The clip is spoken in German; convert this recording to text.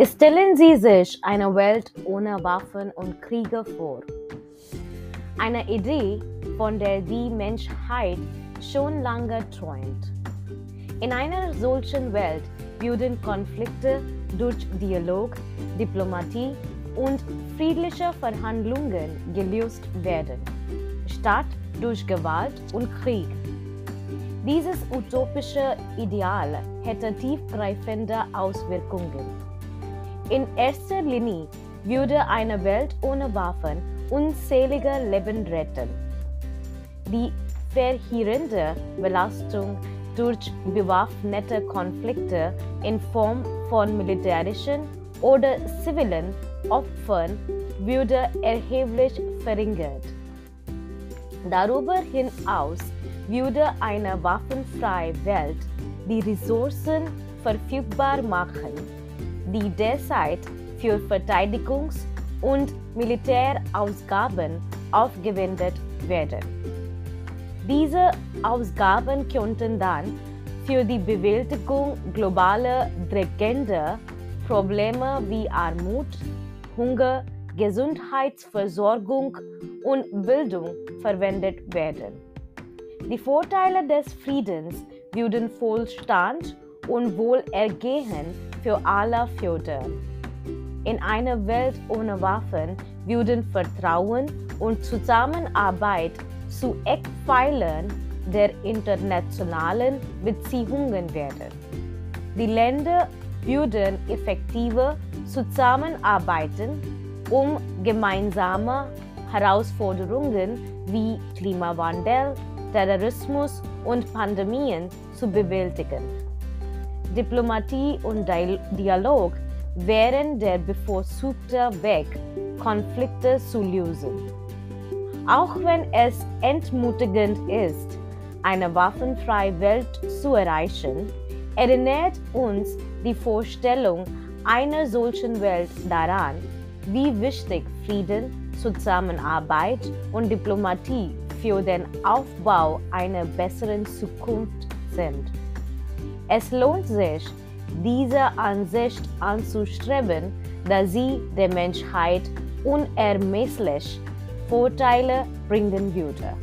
Stellen Sie sich eine Welt ohne Waffen und Kriege vor. Eine Idee, von der die Menschheit schon lange träumt. In einer solchen Welt würden Konflikte durch Dialog, Diplomatie und friedliche Verhandlungen gelöst werden, statt durch Gewalt und Krieg. Dieses utopische Ideal hätte tiefgreifende Auswirkungen. In erster Linie würde eine Welt ohne Waffen unzählige Leben retten. Die verheerende Belastung durch bewaffnete Konflikte in Form von militärischen oder zivilen Opfern würde erheblich verringert. Darüber hinaus würde eine waffenfreie Welt die Ressourcen verfügbar machen die derzeit für Verteidigungs- und Militärausgaben aufgewendet werden. Diese Ausgaben könnten dann für die Bewältigung globaler drängender Probleme wie Armut, Hunger, Gesundheitsversorgung und Bildung verwendet werden. Die Vorteile des Friedens würden Wohlstand und Wohlergehen für alle fördern. In einer Welt ohne Waffen würden Vertrauen und Zusammenarbeit zu Eckpfeilern der internationalen Beziehungen werden. Die Länder würden effektiver zusammenarbeiten, um gemeinsame Herausforderungen wie Klimawandel, Terrorismus und Pandemien zu bewältigen. Diplomatie und Dialog wären der bevorzugte Weg, Konflikte zu lösen. Auch wenn es entmutigend ist, eine waffenfreie Welt zu erreichen, erinnert uns die Vorstellung einer solchen Welt daran, wie wichtig Frieden, Zusammenarbeit und Diplomatie für den Aufbau einer besseren Zukunft sind. Es lohnt sich, diese Ansicht anzustreben, da sie der Menschheit unermesslich Vorteile bringen würde.